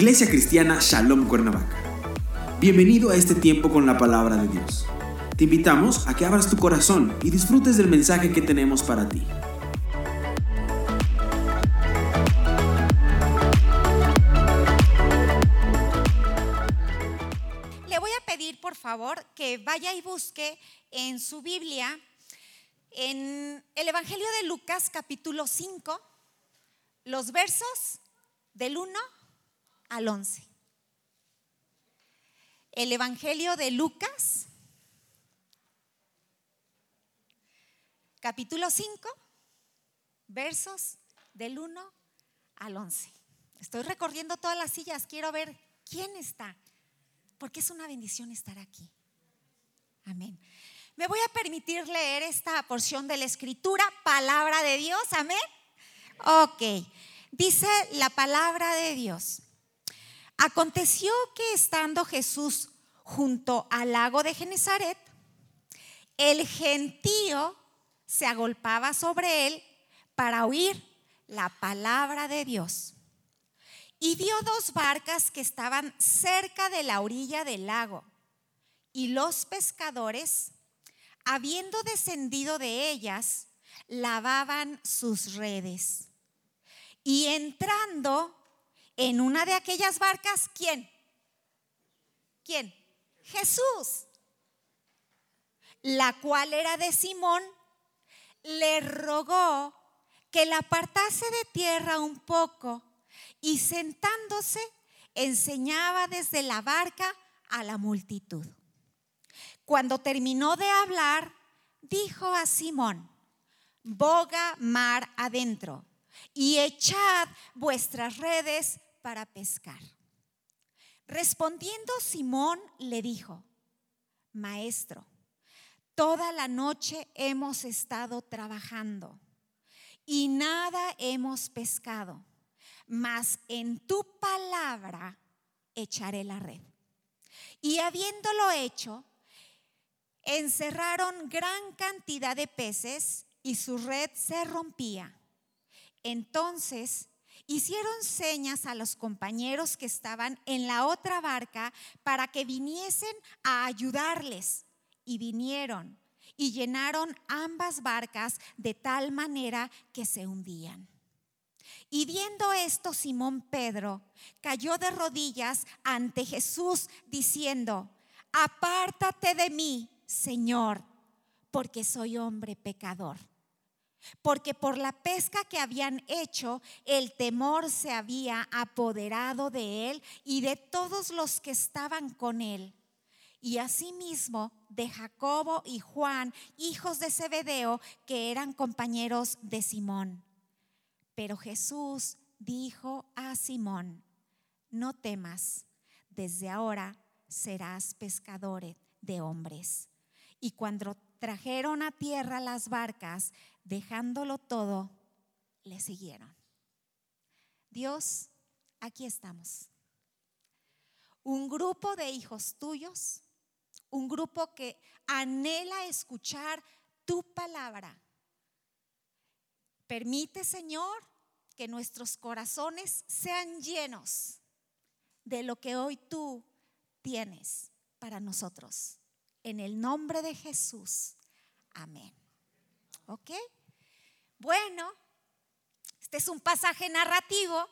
Iglesia Cristiana Shalom Cuernavaca. Bienvenido a este tiempo con la palabra de Dios. Te invitamos a que abras tu corazón y disfrutes del mensaje que tenemos para ti. Le voy a pedir, por favor, que vaya y busque en su Biblia, en el Evangelio de Lucas capítulo 5, los versos del 1 al 11. El Evangelio de Lucas, capítulo 5, versos del 1 al 11. Estoy recorriendo todas las sillas, quiero ver quién está, porque es una bendición estar aquí. Amén. Me voy a permitir leer esta porción de la escritura, palabra de Dios, amén. Ok, dice la palabra de Dios. Aconteció que estando Jesús junto al lago de Genezaret, el gentío se agolpaba sobre él para oír la palabra de Dios. Y vio dos barcas que estaban cerca de la orilla del lago. Y los pescadores, habiendo descendido de ellas, lavaban sus redes. Y entrando en una de aquellas barcas, ¿quién? ¿Quién? Jesús. La cual era de Simón, le rogó que la apartase de tierra un poco y sentándose enseñaba desde la barca a la multitud. Cuando terminó de hablar, dijo a Simón, boga mar adentro y echad vuestras redes para pescar. Respondiendo Simón le dijo, Maestro, toda la noche hemos estado trabajando y nada hemos pescado, mas en tu palabra echaré la red. Y habiéndolo hecho, encerraron gran cantidad de peces y su red se rompía. Entonces hicieron señas a los compañeros que estaban en la otra barca para que viniesen a ayudarles. Y vinieron y llenaron ambas barcas de tal manera que se hundían. Y viendo esto, Simón Pedro cayó de rodillas ante Jesús diciendo, apártate de mí, Señor, porque soy hombre pecador porque por la pesca que habían hecho, el temor se había apoderado de él y de todos los que estaban con él. Y asimismo de Jacobo y Juan, hijos de Zebedeo, que eran compañeros de Simón. Pero Jesús dijo a Simón, no temas, desde ahora serás pescador de hombres. Y cuando trajeron a tierra las barcas, dejándolo todo, le siguieron. Dios, aquí estamos. Un grupo de hijos tuyos, un grupo que anhela escuchar tu palabra. Permite, Señor, que nuestros corazones sean llenos de lo que hoy tú tienes para nosotros. En el nombre de Jesús. Amén. ¿Ok? Bueno, este es un pasaje narrativo.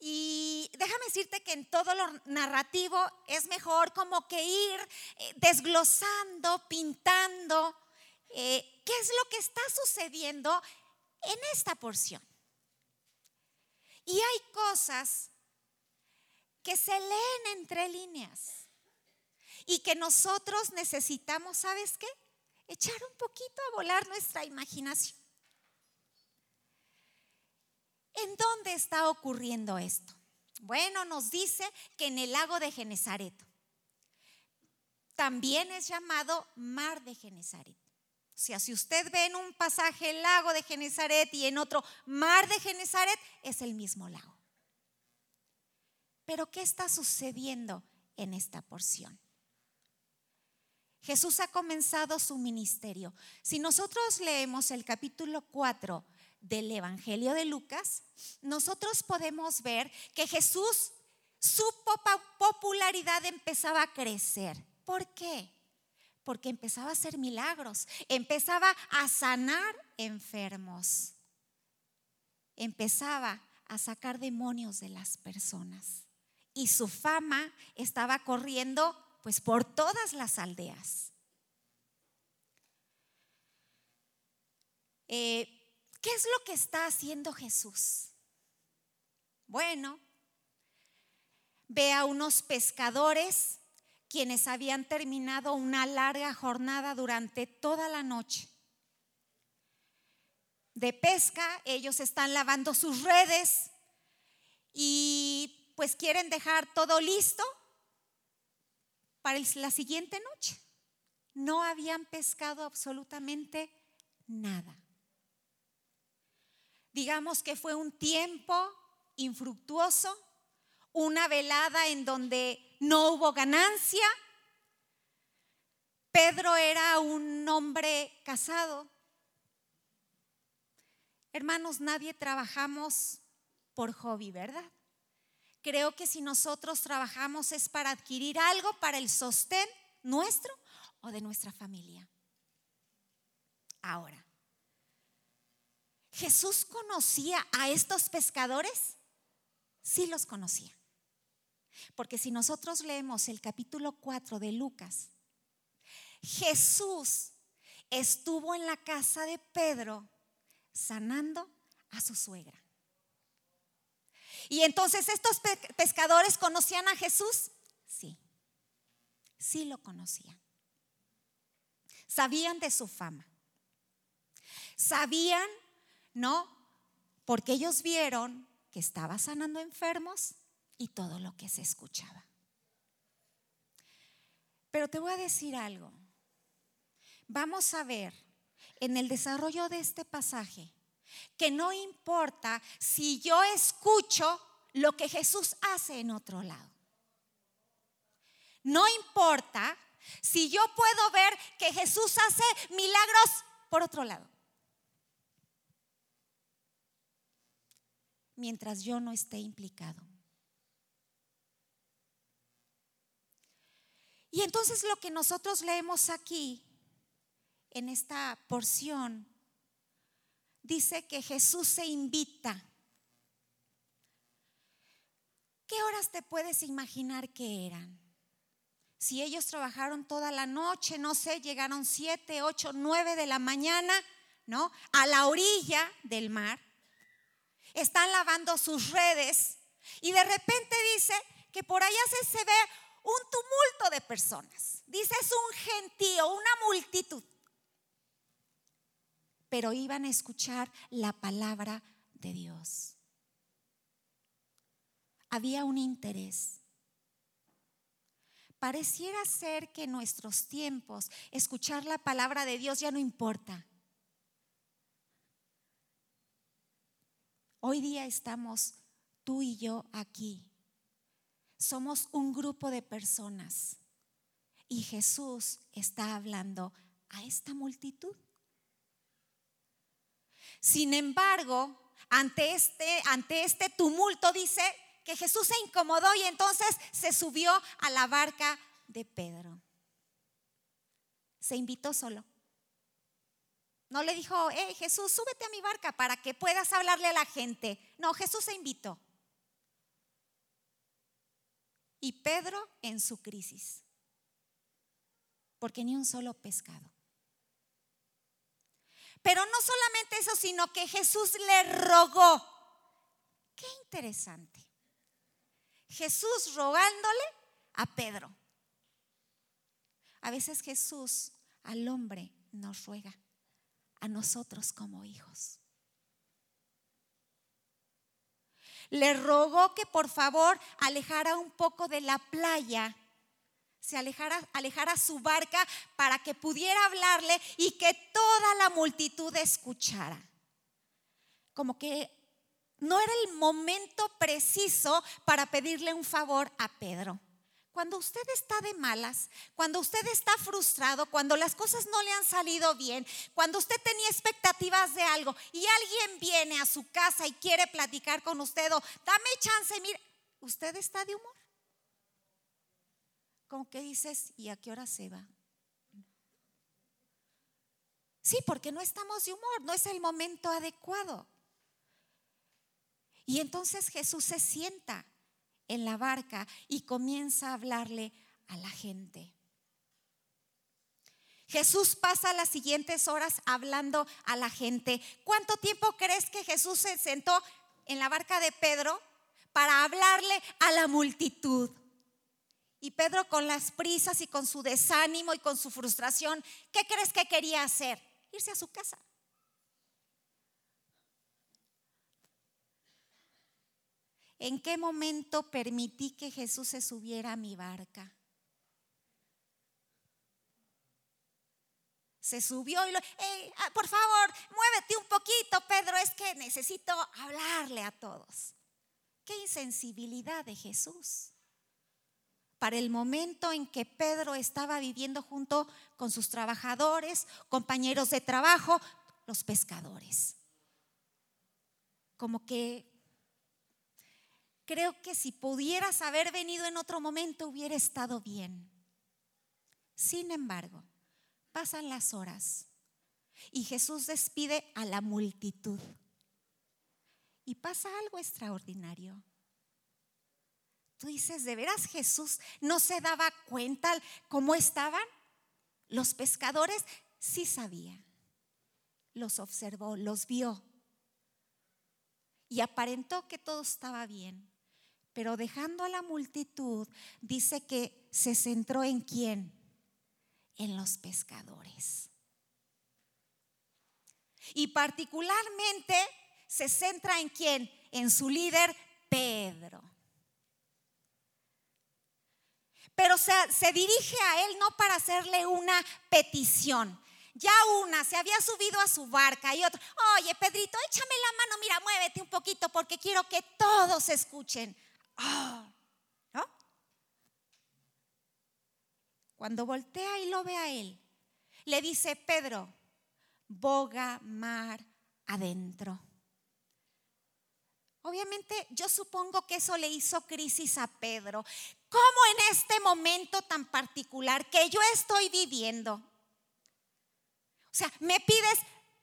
Y déjame decirte que en todo lo narrativo es mejor como que ir eh, desglosando, pintando eh, qué es lo que está sucediendo en esta porción. Y hay cosas que se leen entre líneas y que nosotros necesitamos, ¿sabes qué? Echar un poquito a volar nuestra imaginación. ¿En dónde está ocurriendo esto? Bueno, nos dice que en el lago de Genezaret. También es llamado mar de Genezaret. O sea, si usted ve en un pasaje el lago de Genezaret y en otro mar de Genezaret, es el mismo lago. Pero ¿qué está sucediendo en esta porción? Jesús ha comenzado su ministerio. Si nosotros leemos el capítulo 4 del Evangelio de Lucas, nosotros podemos ver que Jesús, su popularidad empezaba a crecer. ¿Por qué? Porque empezaba a hacer milagros, empezaba a sanar enfermos, empezaba a sacar demonios de las personas. Y su fama estaba corriendo pues por todas las aldeas. Eh, ¿Qué es lo que está haciendo Jesús? Bueno, ve a unos pescadores quienes habían terminado una larga jornada durante toda la noche. De pesca, ellos están lavando sus redes y pues quieren dejar todo listo para la siguiente noche. No habían pescado absolutamente nada. Digamos que fue un tiempo infructuoso, una velada en donde no hubo ganancia. Pedro era un hombre casado. Hermanos, nadie trabajamos por hobby, ¿verdad? Creo que si nosotros trabajamos es para adquirir algo para el sostén nuestro o de nuestra familia. Ahora, ¿Jesús conocía a estos pescadores? Sí los conocía. Porque si nosotros leemos el capítulo 4 de Lucas, Jesús estuvo en la casa de Pedro sanando a su suegra. Y entonces estos pescadores conocían a Jesús. Sí, sí lo conocían. Sabían de su fama. Sabían no, porque ellos vieron que estaba sanando enfermos y todo lo que se escuchaba. Pero te voy a decir algo. Vamos a ver en el desarrollo de este pasaje que no importa si yo escucho lo que Jesús hace en otro lado. No importa si yo puedo ver que Jesús hace milagros por otro lado. mientras yo no esté implicado. Y entonces lo que nosotros leemos aquí, en esta porción, dice que Jesús se invita. ¿Qué horas te puedes imaginar que eran? Si ellos trabajaron toda la noche, no sé, llegaron siete, ocho, nueve de la mañana, ¿no? A la orilla del mar están lavando sus redes y de repente dice que por allá se, ve un tumulto de personas. Dice es un gentío, una multitud. Pero iban a escuchar la palabra de Dios. Había un interés. Pareciera ser que en nuestros tiempos escuchar la palabra de Dios ya no importa. Hoy día estamos tú y yo aquí. Somos un grupo de personas y Jesús está hablando a esta multitud. Sin embargo, ante este, ante este tumulto dice que Jesús se incomodó y entonces se subió a la barca de Pedro. Se invitó solo. No le dijo, hey Jesús, súbete a mi barca para que puedas hablarle a la gente. No, Jesús se invitó. Y Pedro en su crisis, porque ni un solo pescado. Pero no solamente eso, sino que Jesús le rogó. Qué interesante. Jesús rogándole a Pedro. A veces Jesús al hombre nos ruega a nosotros como hijos. Le rogó que por favor alejara un poco de la playa, se alejara, su barca para que pudiera hablarle y que toda la multitud escuchara. Como que no era el momento preciso para pedirle un favor a Pedro. Cuando usted está de malas, cuando usted está frustrado, cuando las cosas no le han salido bien, cuando usted tenía expectativas de algo y alguien viene a su casa y quiere platicar con usted o dame chance, mire, usted está de humor. Como que dices, ¿y a qué hora se va? Sí, porque no estamos de humor, no es el momento adecuado. Y entonces Jesús se sienta en la barca y comienza a hablarle a la gente. Jesús pasa las siguientes horas hablando a la gente. ¿Cuánto tiempo crees que Jesús se sentó en la barca de Pedro para hablarle a la multitud? Y Pedro con las prisas y con su desánimo y con su frustración, ¿qué crees que quería hacer? Irse a su casa. ¿En qué momento permití que Jesús se subiera a mi barca? Se subió y lo, ah, por favor, muévete un poquito, Pedro, es que necesito hablarle a todos. Qué insensibilidad de Jesús. Para el momento en que Pedro estaba viviendo junto con sus trabajadores, compañeros de trabajo, los pescadores. Como que creo que si pudieras haber venido en otro momento hubiera estado bien. Sin embargo, pasan las horas y Jesús despide a la multitud. Y pasa algo extraordinario. Tú dices, ¿de veras Jesús no se daba cuenta cómo estaban? Los pescadores sí sabían. Los observó, los vio. Y aparentó que todo estaba bien. Pero dejando a la multitud, dice que se centró en quién? En los pescadores. Y particularmente se centra en quién? En su líder, Pedro. Pero se, dirige a él no para hacerle una petición. Ya una se había subido a su barca y otra, oye Pedrito, échame la mano, mira, muévete un poquito porque quiero que todos escuchen. Ah, ¿no? Cuando voltea y lo ve a él, le dice, Pedro, boga mar adentro. Obviamente yo supongo que eso le hizo crisis a Pedro. ¿Cómo en este momento tan particular que yo estoy viviendo? O sea, me pides,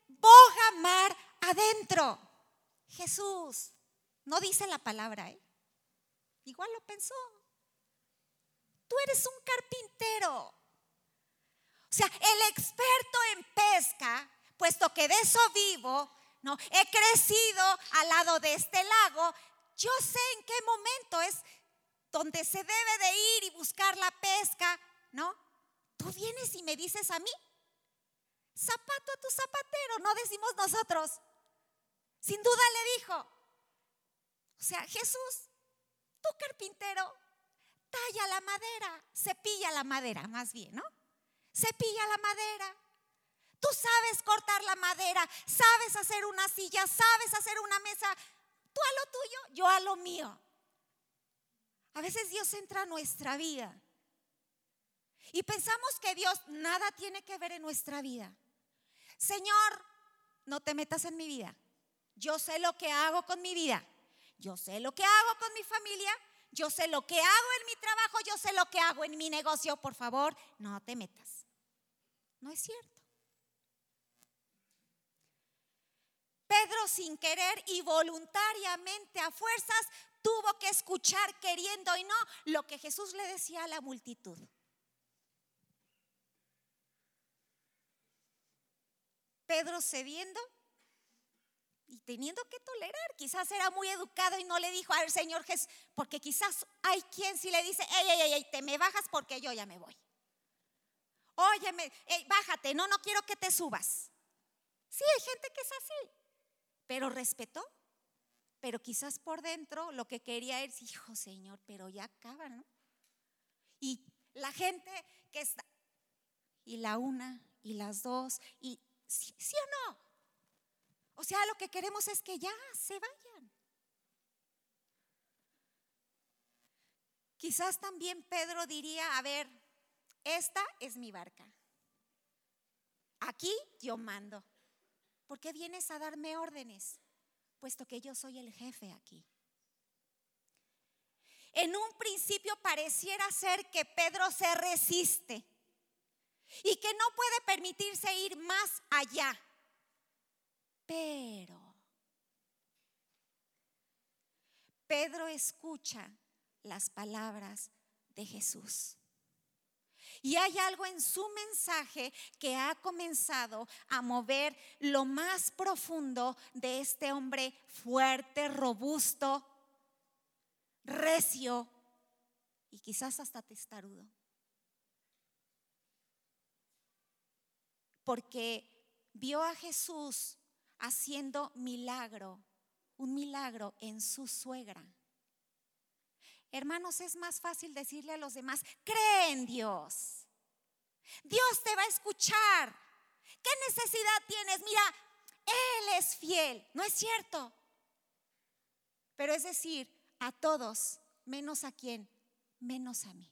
boga mar adentro. Jesús, no dice la palabra, ¿eh? Igual lo pensó. Tú eres un carpintero. O sea, el experto en pesca, puesto que de eso vivo, no, he crecido al lado de este lago, yo sé en qué momento es donde se debe de ir y buscar la pesca, ¿no? Tú vienes y me dices a mí, zapato a tu zapatero, no decimos nosotros. Sin duda le dijo. O sea, Jesús Tú carpintero, talla la madera, cepilla la madera, más bien, ¿no? Cepilla la madera. Tú sabes cortar la madera, sabes hacer una silla, sabes hacer una mesa. Tú a lo tuyo, yo a lo mío. A veces Dios entra a nuestra vida y pensamos que Dios nada tiene que ver en nuestra vida. Señor, no te metas en mi vida. Yo sé lo que hago con mi vida. Yo sé lo que hago con mi familia, yo sé lo que hago en mi trabajo, yo sé lo que hago en mi negocio. Por favor, no te metas. No es cierto. Pedro sin querer y voluntariamente a fuerzas tuvo que escuchar queriendo y no lo que Jesús le decía a la multitud. Pedro cediendo y teniendo que tolerar. Quizás era muy educado y no le dijo al Señor Jesús, porque quizás hay quien si le dice, ey, ey, ey, te me bajas porque yo ya me voy. Óyeme, bájate, no, no quiero que te subas. Sí, hay gente que es así, pero respetó. Pero quizás por dentro lo que quería es, hijo Señor, pero ya acaba, ¿no? Y la gente que está, y la una, y las dos, y sí o no, o sea, lo que queremos es que ya se vayan. quizás también Pedro diría, a ver, esta es mi barca. Aquí yo mando. ¿Por qué vienes a darme órdenes? Puesto que yo soy el jefe aquí. En un principio pareciera ser que Pedro se resiste y que no puede permitirse ir más allá. Pero Pedro escucha las palabras de Jesús. Y hay algo en su mensaje que ha comenzado a mover lo más profundo de este hombre fuerte, robusto, recio y quizás hasta testarudo. Porque vio a Jesús haciendo milagro, un milagro en su suegra. Hermanos, es más fácil decirle a los demás, cree en Dios. Dios te va a escuchar. ¿Qué necesidad tienes? Mira, Él es fiel. ¿No es cierto? Pero es decir, a todos, menos a quién, menos a mí.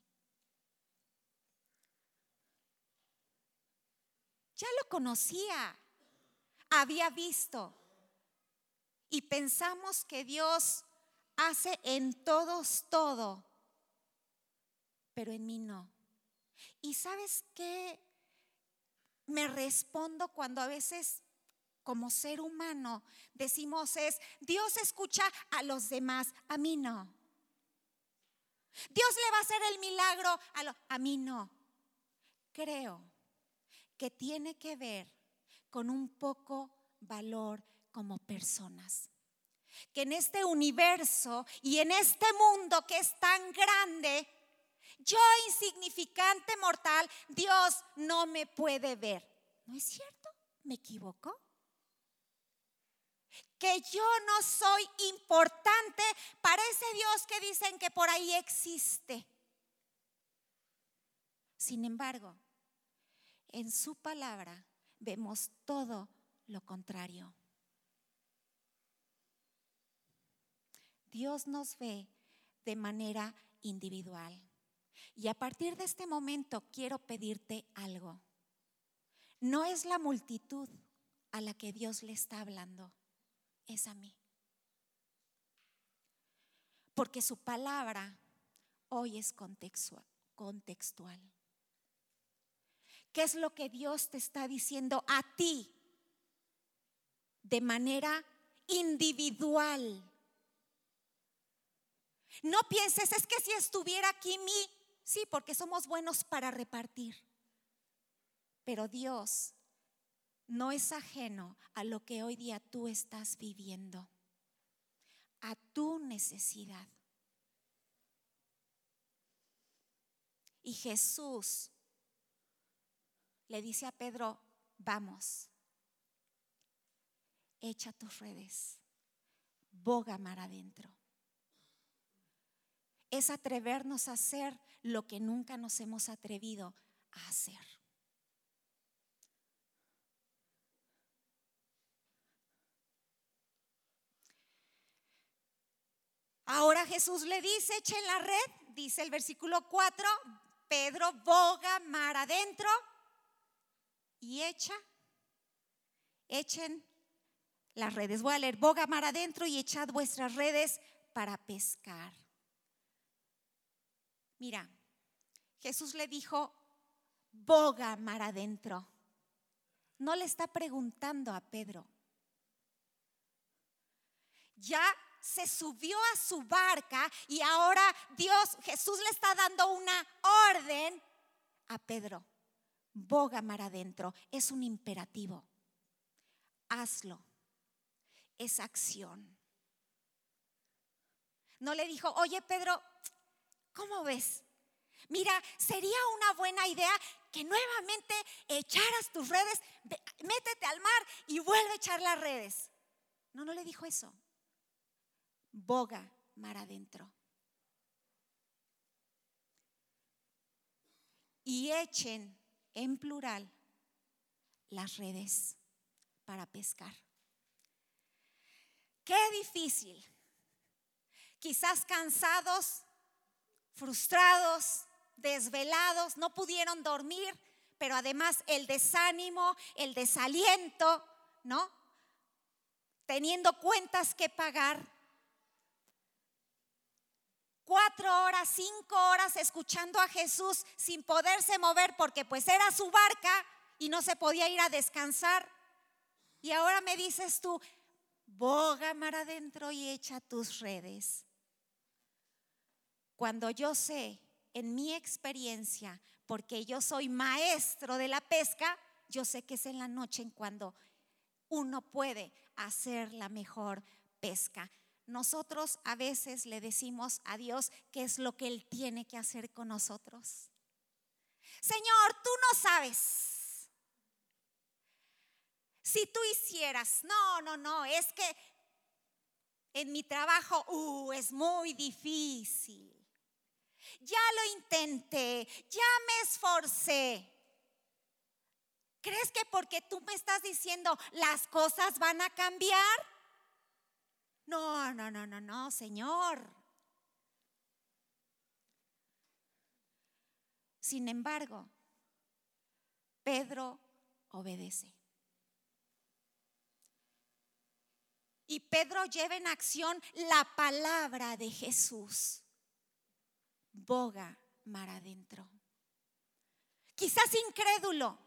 Ya lo conocía, había visto. Y pensamos que Dios hace en todos todo, pero en mí no. ¿Y sabes qué? Me respondo cuando a veces como ser humano decimos es, Dios escucha a los demás, a mí no. Dios le va a hacer el milagro a, a mí no. Creo que tiene que ver con un poco valor como personas que en este universo y en este mundo que es tan grande, yo insignificante mortal, Dios no me puede ver. ¿No es cierto? ¿Me equivoco? Que yo no soy importante para ese Dios que dicen que por ahí existe. Sin embargo, en su palabra vemos todo lo contrario. Dios nos ve de manera individual. Y a partir de este momento quiero pedirte algo. No es la multitud a la que Dios le está hablando, es a mí. Porque su palabra hoy es contextual. ¿Qué es lo que Dios te está diciendo a ti de manera individual? No pienses, es que si estuviera aquí mi, sí, porque somos buenos para repartir. Pero Dios no es ajeno a lo que hoy día tú estás viviendo, a tu necesidad. Y Jesús le dice a Pedro, vamos, echa tus redes, boga mar adentro es atrevernos a hacer lo que nunca nos hemos atrevido a hacer. Ahora Jesús le dice, echen la red, dice el versículo 4, Pedro boga mar adentro y echa, echen las redes. Voy a leer, boga mar adentro y echad vuestras redes para pescar. Mira, Jesús le dijo, boga mar adentro. No le está preguntando a Pedro. Ya se subió a su barca y ahora Dios, Jesús le está dando una orden a Pedro. Boga mar adentro. Es un imperativo. Hazlo. Es acción. No le dijo, oye Pedro, ¿Cómo ves? Mira, sería una buena idea que nuevamente echaras tus redes, métete al mar y vuelve a echar las redes. No, no le dijo eso. Boga mar adentro. Y echen en plural las redes para pescar. Qué difícil. Quizás cansados frustrados, desvelados, no pudieron dormir, pero además el desánimo, el desaliento, ¿no? Teniendo cuentas que pagar. Cuatro horas, cinco horas escuchando a Jesús sin poderse mover porque pues era su barca y no se podía ir a descansar. Y ahora me dices tú, boga mar adentro y echa tus redes. Cuando yo sé, en mi experiencia, porque yo soy maestro de la pesca, yo sé que es en la noche en cuando uno puede hacer la mejor pesca. Nosotros a veces le decimos a Dios qué es lo que Él tiene que hacer con nosotros. Señor, tú no sabes. Si tú hicieras, no, no, no, es que en mi trabajo, uh, es muy difícil ya lo intenté, ya me esforcé. ¿Crees que porque tú me estás diciendo las cosas van a cambiar? No, no, no, no, no, Señor. Sin embargo, Pedro obedece. Y Pedro lleva en acción la palabra de Jesús boga mar adentro. Quizás incrédulo.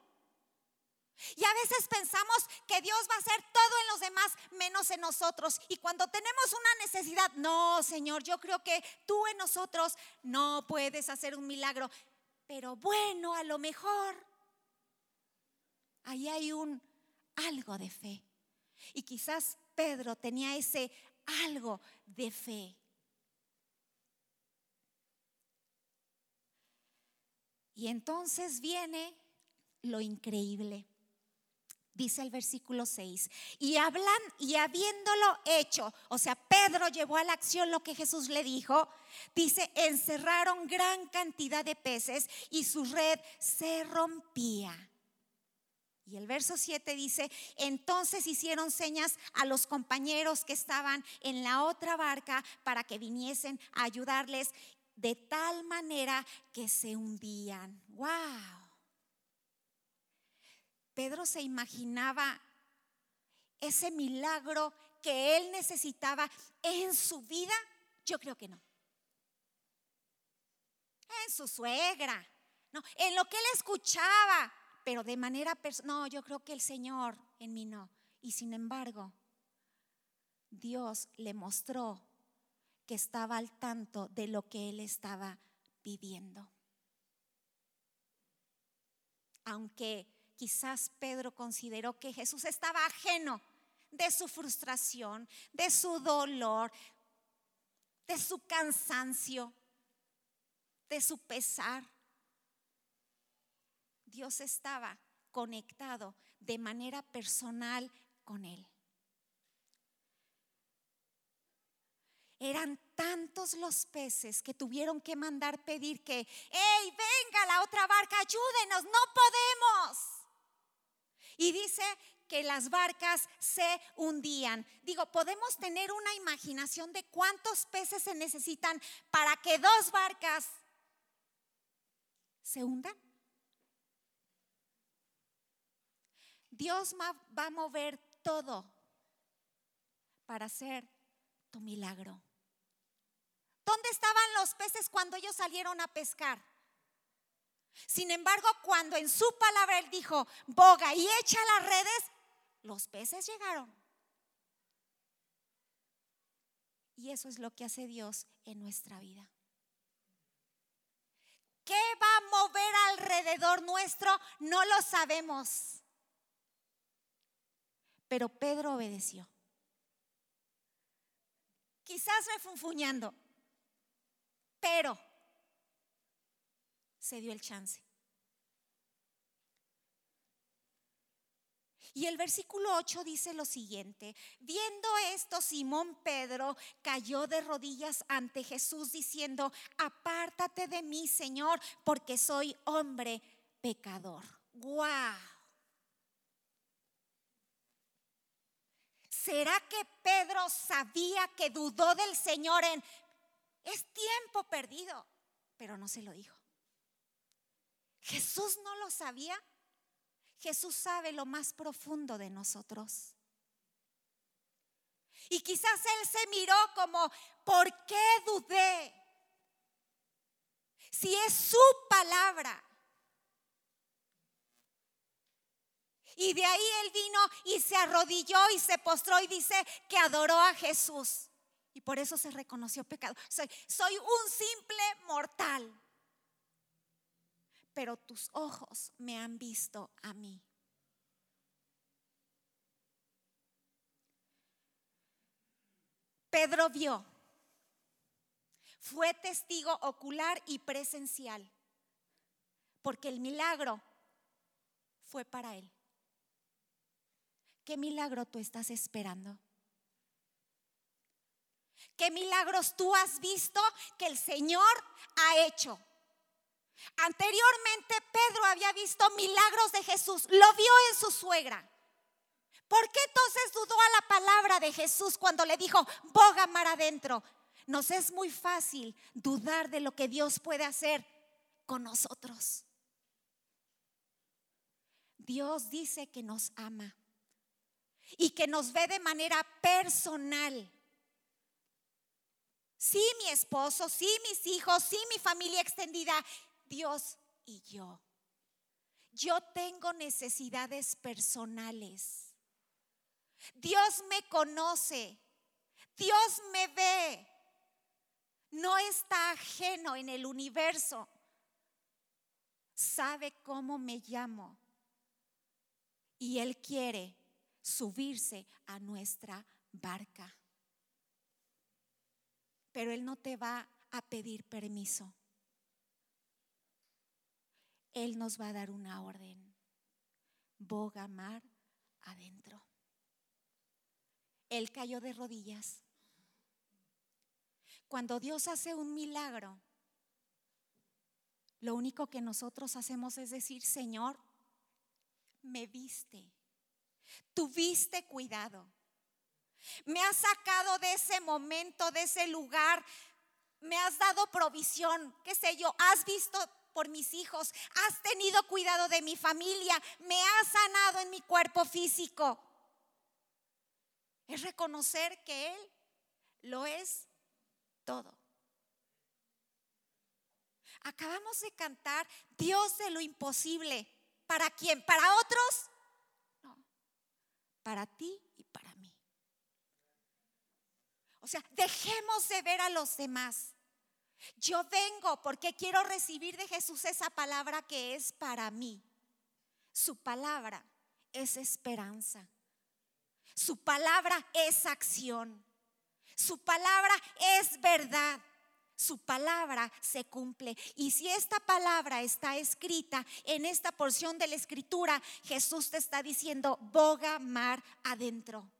Y a veces pensamos que Dios va a hacer todo en los demás menos en nosotros. Y cuando tenemos una necesidad, no, Señor, yo creo que tú en nosotros no puedes hacer un milagro. Pero bueno, a lo mejor ahí hay un algo de fe. Y quizás Pedro tenía ese algo de fe. Y entonces viene lo increíble. Dice el versículo 6, y hablan y habiéndolo hecho, o sea, Pedro llevó a la acción lo que Jesús le dijo, dice, encerraron gran cantidad de peces y su red se rompía. Y el verso 7 dice, entonces hicieron señas a los compañeros que estaban en la otra barca para que viniesen a ayudarles de tal manera que se hundían. ¡Wow! Pedro se imaginaba ese milagro que él necesitaba en su vida. Yo creo que no. En su suegra, no, en lo que él escuchaba, pero de manera personal. No, yo creo que el Señor en mí no. Y sin embargo, Dios le mostró que estaba al tanto de lo que él estaba pidiendo. Aunque quizás Pedro consideró que Jesús estaba ajeno de su frustración, de su dolor, de su cansancio, de su pesar. Dios estaba conectado de manera personal con él. Eran tantos los peces que tuvieron que mandar pedir que, hey, venga la otra barca, ayúdenos, no podemos. Y dice que las barcas se hundían. Digo, podemos tener una imaginación de cuántos peces se necesitan para que dos barcas se hundan. Dios va a mover todo para hacer tu milagro. ¿Dónde estaban los peces cuando ellos salieron a pescar? Sin embargo, cuando en su palabra él dijo, boga y echa las redes, los peces llegaron. Y eso es lo que hace Dios en nuestra vida. ¿Qué va a mover alrededor nuestro? No lo sabemos. Pero Pedro obedeció. Quizás refunfuñando, pero se dio el chance. Y el versículo 8 dice lo siguiente, viendo esto, Simón Pedro cayó de rodillas ante Jesús diciendo, apártate de mí, Señor, porque soy hombre pecador. ¡Wow! ¿Será que Pedro sabía que dudó del Señor en, es tiempo perdido. pero no se lo dijo. Jesús no lo sabía. Jesús sabe lo más profundo de nosotros. Y quizás él se miró como, ¿por qué dudé? Si es su palabra. Y de ahí él vino y se arrodilló y se postró y dice que adoró a Jesús. Y por eso se reconoció pecado. Soy, un simple mortal. Pero tus ojos me han visto a mí. Pedro vio, fue testigo ocular y presencial, porque el milagro fue para él. ¿Qué milagro tú estás esperando? ¿Qué milagros tú has visto que el Señor ha hecho? Anteriormente Pedro había visto milagros de Jesús, lo vio en su suegra. ¿Por qué entonces dudó a la palabra de Jesús cuando le dijo, boga mar adentro? Nos es muy fácil dudar de lo que Dios puede hacer con nosotros. Dios dice que nos ama y que nos ve de manera personal. Sí, mi esposo, sí, mis hijos, sí, mi familia extendida, Dios y yo. Yo tengo necesidades personales. Dios me conoce. Dios me ve. No está ajeno en el universo. Sabe cómo me llamo. Y Él quiere subirse a nuestra barca. Pero Él no te va a pedir permiso. Él nos va a dar una orden. Boga mar adentro. Él cayó de rodillas. Cuando Dios hace un milagro, lo único que nosotros hacemos es decir, Señor, me viste, tuviste cuidado, me has sacado de ese momento, de ese lugar, me has dado provisión, qué sé yo, has visto por mis hijos, has tenido cuidado de mi familia, me has sanado en mi cuerpo físico es reconocer que Él lo es todo. Acabamos de cantar Dios de lo imposible. ¿Para quién? ¿Para otros? No. Para ti y para mí. O sea, dejemos de ver a los demás. Yo vengo porque quiero recibir de Jesús esa palabra que es para mí. Su palabra es esperanza. Su palabra es acción. Su palabra es verdad. Su palabra se cumple. Y si esta palabra está escrita en esta porción de la escritura, Jesús te está diciendo, boga mar adentro.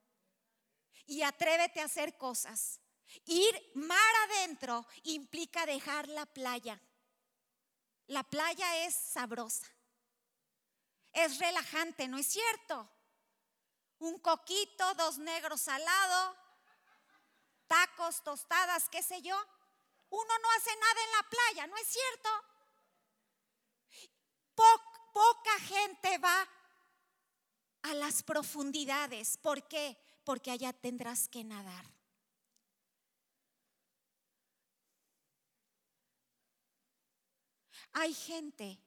Y atrévete a hacer cosas. Ir mar adentro implica dejar la playa. La playa es sabrosa. Es relajante, ¿no es cierto? un coquito, dos negros al lado, tacos, tostadas, qué sé yo. Uno no hace nada en la playa, ¿no es cierto? poca gente va a las profundidades. ¿Por qué? Porque allá tendrás que nadar. Hay gente,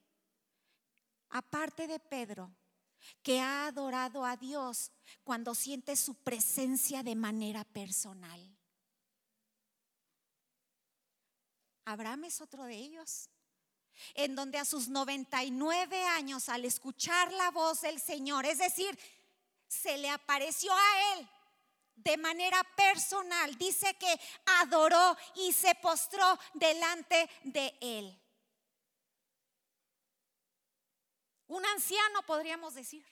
aparte de Pedro, que ha adorado a Dios cuando siente su presencia de manera personal. Abraham es otro de ellos, en donde a sus 99 años, al escuchar la voz del Señor, es decir, se le apareció a él de manera personal, dice que adoró y se postró delante de él. Un anciano, podríamos decir.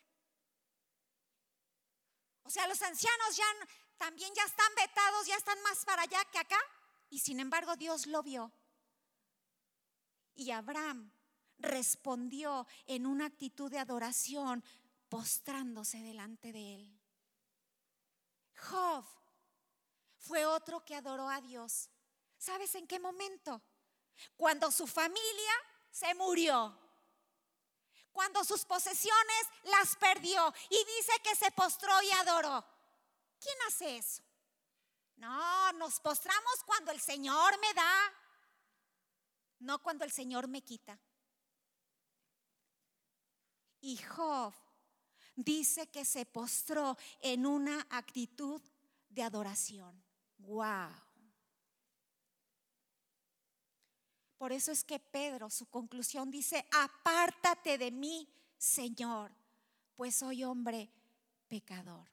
O sea, los ancianos ya también ya están vetados, ya están más para allá que acá. Y sin embargo Dios lo vio. Y Abraham respondió en una actitud de adoración, postrándose delante de él. Job fue otro que adoró a Dios. ¿Sabes en qué momento? cuando su familia se murió, cuando sus posesiones las perdió y dice que se postró y adoró. ¿Quién hace eso? No, nos postramos cuando el Señor me da, no cuando el Señor me quita. Y Job dice que se postró en una actitud de adoración. ¡Wow! Por eso es que Pedro, su conclusión dice, apártate de mí, Señor, pues soy hombre pecador.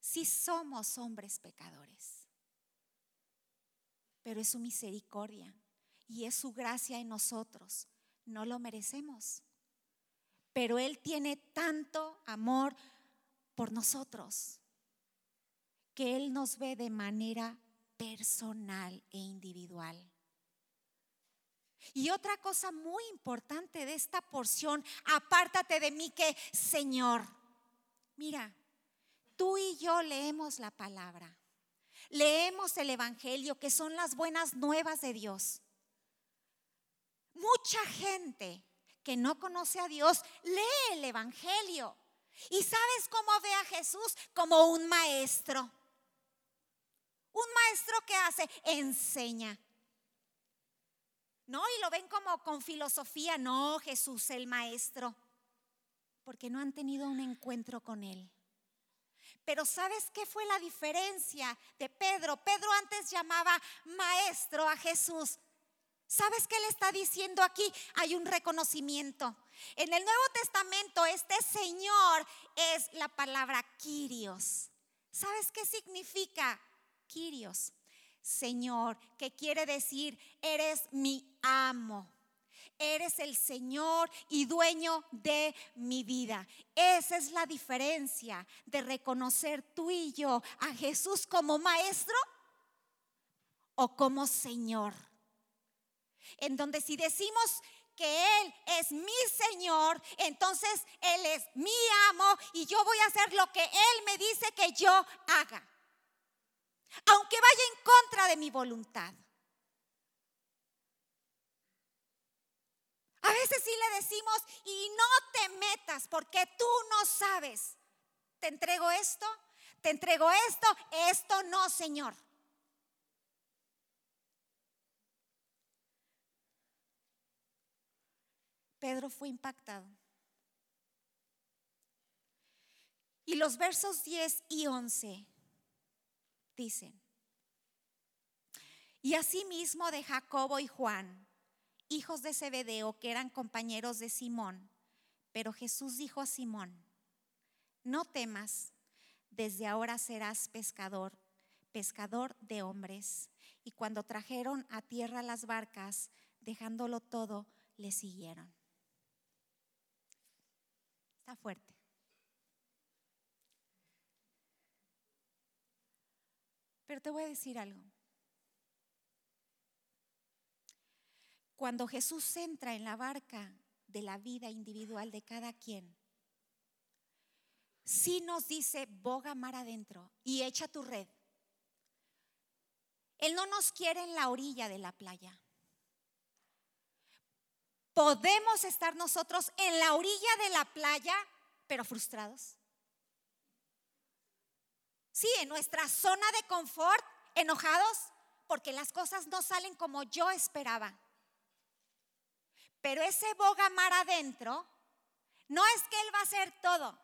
Si somos hombres pecadores, pero es su misericordia y es su gracia en nosotros. No lo merecemos, pero Él tiene tanto amor por nosotros que Él nos ve de manera personal e individual. Y otra cosa muy importante de esta porción, apártate de mí que, Señor, mira, tú y yo leemos la palabra, leemos el Evangelio, que son las buenas nuevas de Dios. Mucha gente que no conoce a Dios lee el Evangelio. ¿Y sabes cómo ve a Jesús? Como un maestro. Un maestro que hace, enseña. No, y lo ven como con filosofía. No, Jesús el maestro. Porque no han tenido un encuentro con Él. Pero ¿sabes qué fue la diferencia de Pedro? Pedro antes llamaba maestro a Jesús. ¿Sabes qué le está diciendo aquí? Hay un reconocimiento. En el Nuevo Testamento este Señor es la palabra Kyrios. ¿Sabes qué significa Kyrios? Señor, que quiere decir, eres mi amo. Eres el Señor y dueño de mi vida. Esa es la diferencia de reconocer tú y yo a Jesús como maestro o como Señor. En donde si decimos que Él es mi Señor, entonces Él es mi amo y yo voy a hacer lo que Él me dice que yo haga aunque vaya en contra de mi voluntad. A veces sí le decimos, y no te metas porque tú no sabes. Te entrego esto, te entrego esto, esto no, Señor. Pedro fue impactado. Y los versos 10 y 11 dicen. Y asimismo de Jacobo y Juan, hijos de Zebedeo, que eran compañeros de Simón. Pero Jesús dijo a Simón, no temas, desde ahora serás pescador, pescador de hombres. Y cuando trajeron a tierra las barcas, dejándolo todo, le siguieron. Está fuerte. Pero te voy a decir algo. Cuando Jesús entra en la barca de la vida individual de cada quien, sí nos dice, boga mar adentro y echa tu red. Él no nos quiere en la orilla de la playa. Podemos estar nosotros en la orilla de la playa, pero frustrados. Sí, en nuestra zona de confort, enojados porque las cosas no salen como yo esperaba. Pero ese boga mar adentro no es que Él va a hacer todo.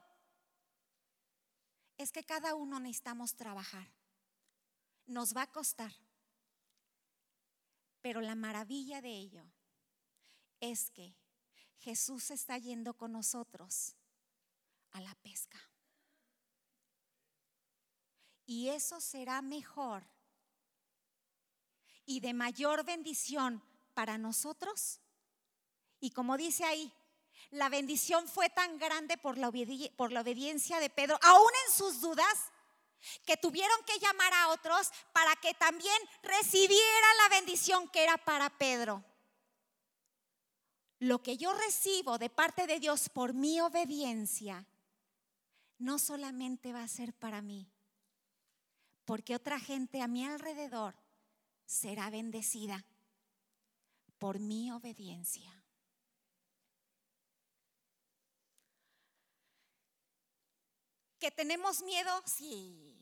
Es que cada uno necesitamos trabajar. Nos va a costar. Pero la maravilla de ello es que Jesús está yendo con nosotros a la pesca. Y eso será mejor y de mayor bendición para nosotros. Y como dice ahí, la bendición fue tan grande por la, por la obediencia de Pedro, aún en sus dudas, que tuvieron que llamar a otros para que también recibiera la bendición que era para Pedro. Lo que yo recibo de parte de Dios por mi obediencia, no solamente va a ser para mí, porque otra gente a mi alrededor será bendecida por mi obediencia. ¿Que tenemos miedo? Sí,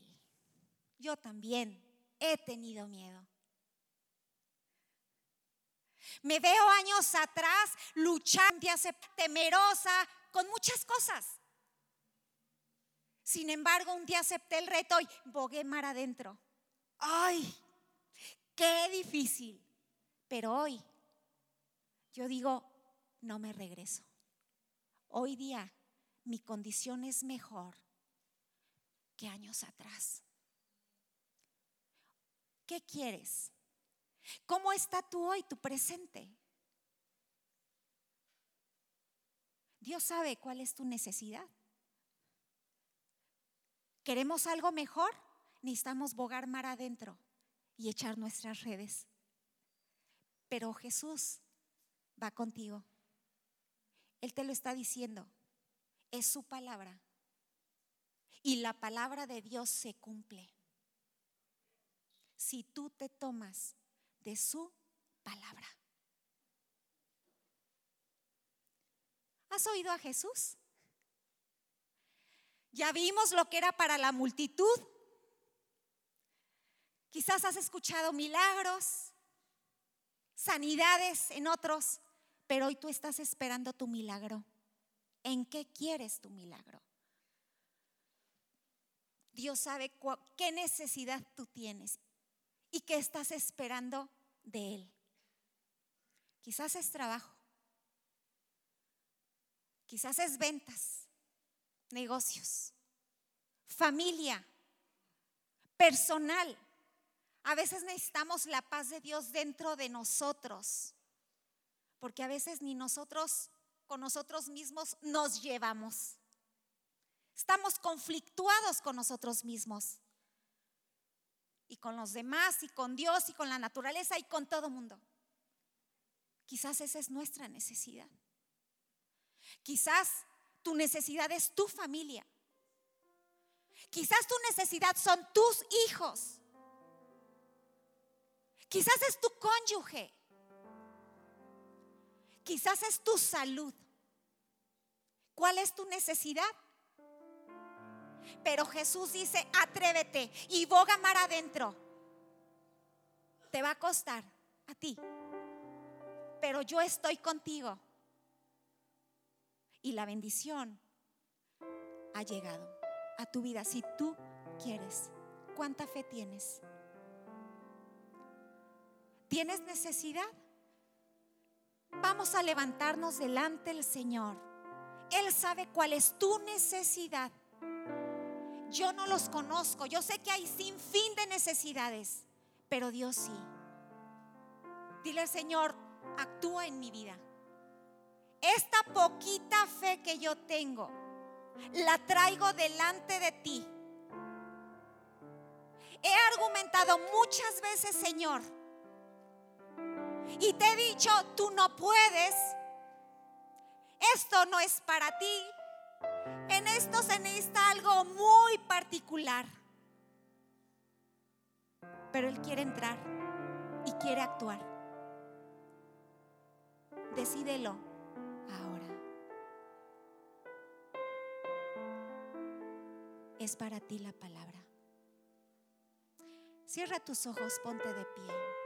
yo también he tenido miedo. Me veo años atrás luchando, temerosa con muchas cosas. Sin embargo, un día acepté el reto y bogué mar adentro. ¡Ay! ¡Qué difícil! Pero hoy yo digo, no me regreso. Hoy día mi condición es mejor que años atrás. ¿Qué quieres? ¿Cómo está tú hoy, tu presente? Dios sabe cuál es tu necesidad. ¿Queremos algo mejor? Necesitamos bogar mar adentro y echar nuestras redes. Pero Jesús va contigo. Él te lo está diciendo. Es su palabra. Y la palabra de Dios se cumple. Si tú te tomas de su palabra. ¿Has oído a Jesús? Ya vimos lo que era para la multitud. Quizás has escuchado milagros, sanidades en otros, pero hoy tú estás esperando tu milagro. ¿En qué quieres tu milagro? Dios sabe qué necesidad tú tienes y qué estás esperando de Él. Quizás es trabajo, quizás es ventas, negocios, familia, personal. A veces necesitamos la paz de Dios dentro de nosotros, porque a veces ni nosotros con nosotros mismos nos llevamos. Estamos conflictuados con nosotros mismos y con los demás y con Dios y con la naturaleza y con todo mundo. Quizás esa es nuestra necesidad. Quizás tu necesidad es tu familia. Quizás tu necesidad son tus hijos. Quizás es tu cónyuge. Quizás es tu salud. ¿Cuál es tu necesidad? Pero Jesús dice, atrévete y boga mar adentro. Te va a costar a ti. Pero yo estoy contigo y la bendición ha llegado a tu vida si tú quieres. ¿Cuánta fe tienes? ¿Tienes necesidad? Vamos a levantarnos delante del Señor. Él sabe cuál es tu necesidad. Yo no los conozco. Yo sé que hay sin fin de necesidades, pero Dios sí. Dile Señor, actúa en mi vida esta poquita fe que yo tengo, la traigo delante de ti. He argumentado muchas veces, Señor, y te he dicho, tú no puedes, esto no es para ti, en esto se necesita algo muy particular. Pero Él quiere entrar y quiere actuar. Decídelo es para ti la palabra. Cierra tus ojos, ponte de pie.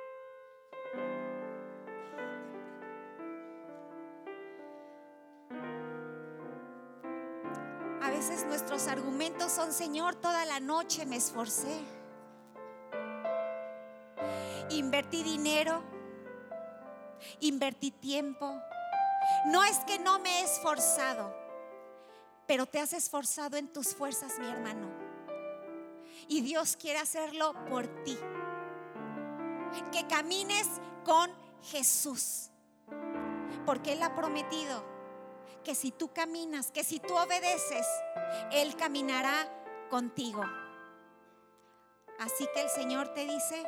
Nuestros argumentos son, Señor, toda la noche me esforcé. Invertí dinero, invertí tiempo. No es que no me he esforzado pero te has esforzado en tus fuerzas, mi hermano. Y Dios quiere hacerlo por ti. Que camines con Jesús. Porque Él ha prometido que si tú caminas, que si tú obedeces, Él caminará contigo. Así que el Señor te dice,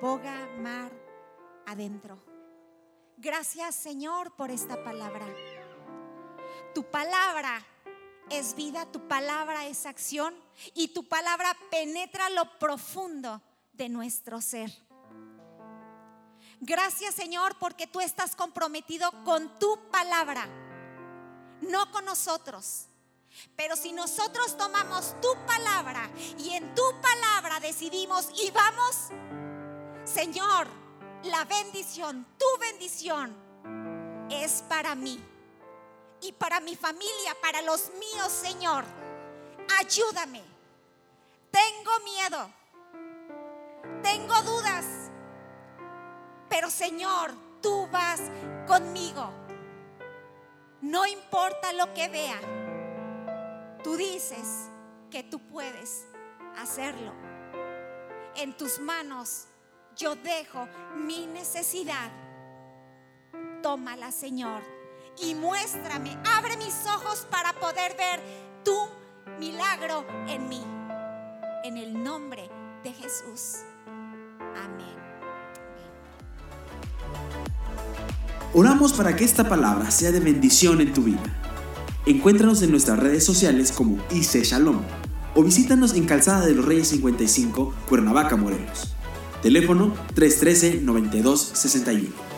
boga mar adentro. Gracias Señor por esta palabra. Tu palabra es vida, tu palabra es acción y tu palabra penetra lo profundo de nuestro ser. Gracias Señor porque tú estás comprometido con tu palabra, no con nosotros. Pero si nosotros tomamos tu palabra y en tu palabra decidimos y vamos, Señor, la bendición, tu bendición es para mí y para mi familia, para los míos, Señor. Ayúdame. Tengo miedo. Tengo dudas. Pero Señor, tú vas conmigo. No importa lo que vea. Tú dices que tú puedes hacerlo. En tus manos yo dejo mi necesidad. Tómala, Señor, y muéstrame, abre mis ojos para poder ver tu milagro en mí. En el nombre de Jesús. Amén. Oramos para que esta palabra sea de bendición en tu vida. Encuéntranos en nuestras redes sociales como IC Shalom o visítanos en Calzada de los Reyes 55, Cuernavaca, Morelos. Teléfono 313-9261.